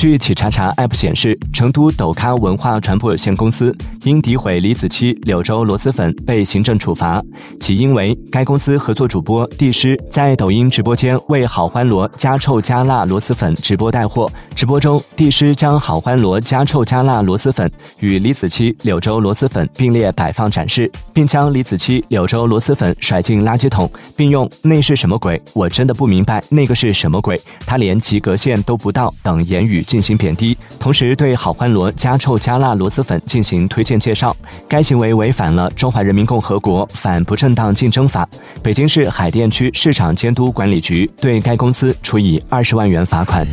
据企查查 App 显示，成都斗咖文化传播有限公司因诋毁李子柒柳州螺蛳粉被行政处罚，起因为该公司合作主播帝师在抖音直播间为好欢螺加臭加辣螺蛳粉直播带货，直播中帝师将好欢螺加臭加辣螺蛳粉与李子柒柳州螺蛳粉并列摆放展示，并将李子柒柳州螺蛳粉甩进垃圾桶，并用“那是什么鬼？我真的不明白那个是什么鬼，他连及格线都不到”等言语。进行贬低，同时对好欢螺加臭加辣螺蛳粉进行推荐介绍，该行为违反了《中华人民共和国反不正当竞争法》。北京市海淀区市场监督管理局对该公司处以二十万元罚款。